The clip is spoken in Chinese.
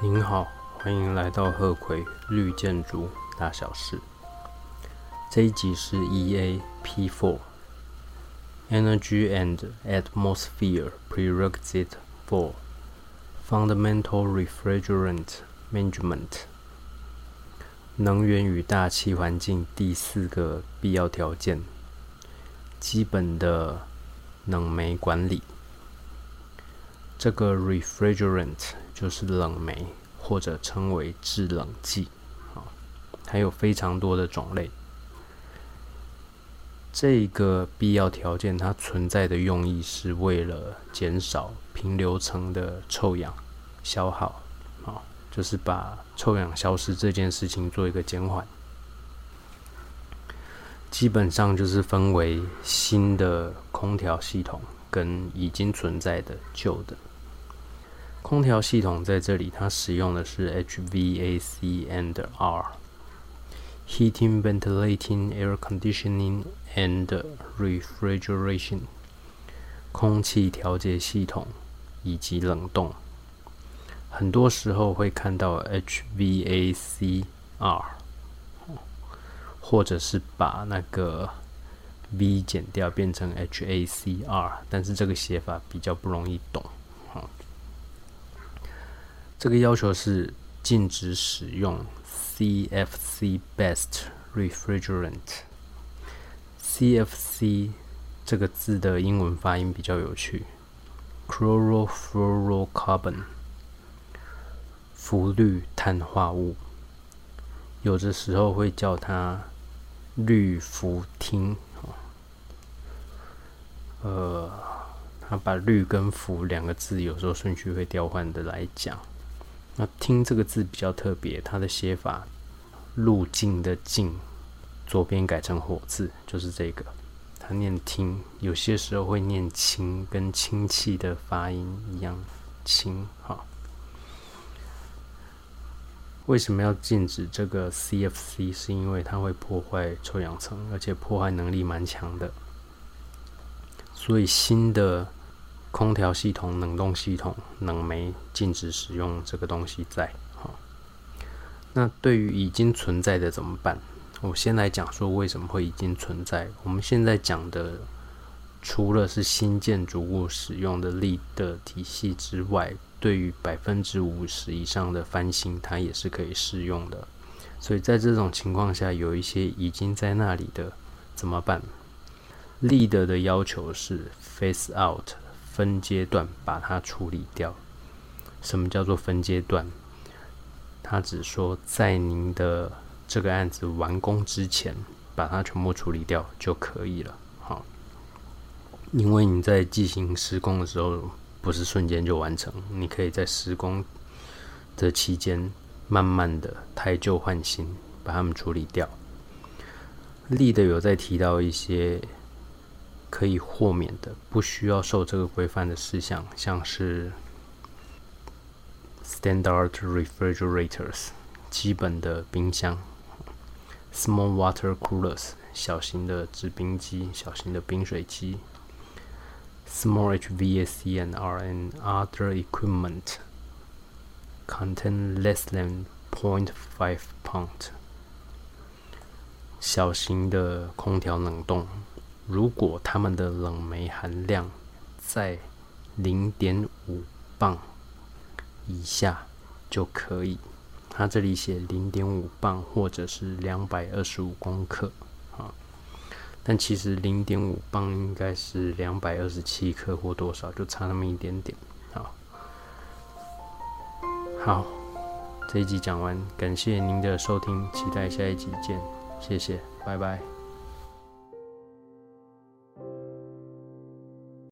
您好，欢迎来到鹤葵绿建筑大小事。这一集是 EA P4 Energy and Atmosphere Prerequisite for Fundamental Refrigerant Management 能源与大气环境第四个必要条件，基本的冷媒管理。这个 refrigerant 就是冷媒，或者称为制冷剂，啊，还有非常多的种类。这个必要条件，它存在的用意是为了减少平流层的臭氧消耗，啊，就是把臭氧消失这件事情做一个减缓。基本上就是分为新的空调系统跟已经存在的旧的。空调系统在这里，它使用的是 HVAC and R（Heating, Ventilating, Air Conditioning and Refrigeration） 空气调节系统以及冷冻。很多时候会看到 HVAC-R，或者是把那个 V 减掉变成 HACR，但是这个写法比较不容易懂。这个要求是禁止使用 CFC Best Refrigerant。CFC 这个字的英文发音比较有趣，Chlorofluorocarbon，氟氯碳化物，有的时候会叫它氯氟烃。呃，他把氯跟氟两个字有时候顺序会调换的来讲。那“听”这个字比较特别，它的写法“路径”的“径”，左边改成火字，就是这个。它念“听”，有些时候会念“氢”，跟氢气的发音一样，“氢”哈。为什么要禁止这个 CFC？是因为它会破坏臭氧层，而且破坏能力蛮强的。所以新的。空调系统、冷冻系统、冷媒禁止使用这个东西在。好，那对于已经存在的怎么办？我先来讲说为什么会已经存在。我们现在讲的，除了是新建筑物使用的力的体系之外，对于百分之五十以上的翻新，它也是可以适用的。所以在这种情况下，有一些已经在那里的怎么办？立德的要求是 face out。分阶段把它处理掉。什么叫做分阶段？他只说在您的这个案子完工之前，把它全部处理掉就可以了。好，因为你在进行施工的时候，不是瞬间就完成，你可以在施工的期间，慢慢的汰旧换新，把它们处理掉。立的有在提到一些。可以豁免的，不需要受这个规范的事项，像是 standard refrigerators 基本的冰箱，small water coolers 小型的制冰机、小型的冰水机，small HVAC and R and other equipment contain less than point five pound 小型的空调冷冻。如果它们的冷媒含量在零点五磅以下就可以。它这里写零点五磅或者是两百二十五公克啊，但其实零点五磅应该是两百二十七克或多少，就差那么一点点啊。好，这一集讲完，感谢您的收听，期待下一集见，谢谢，拜拜。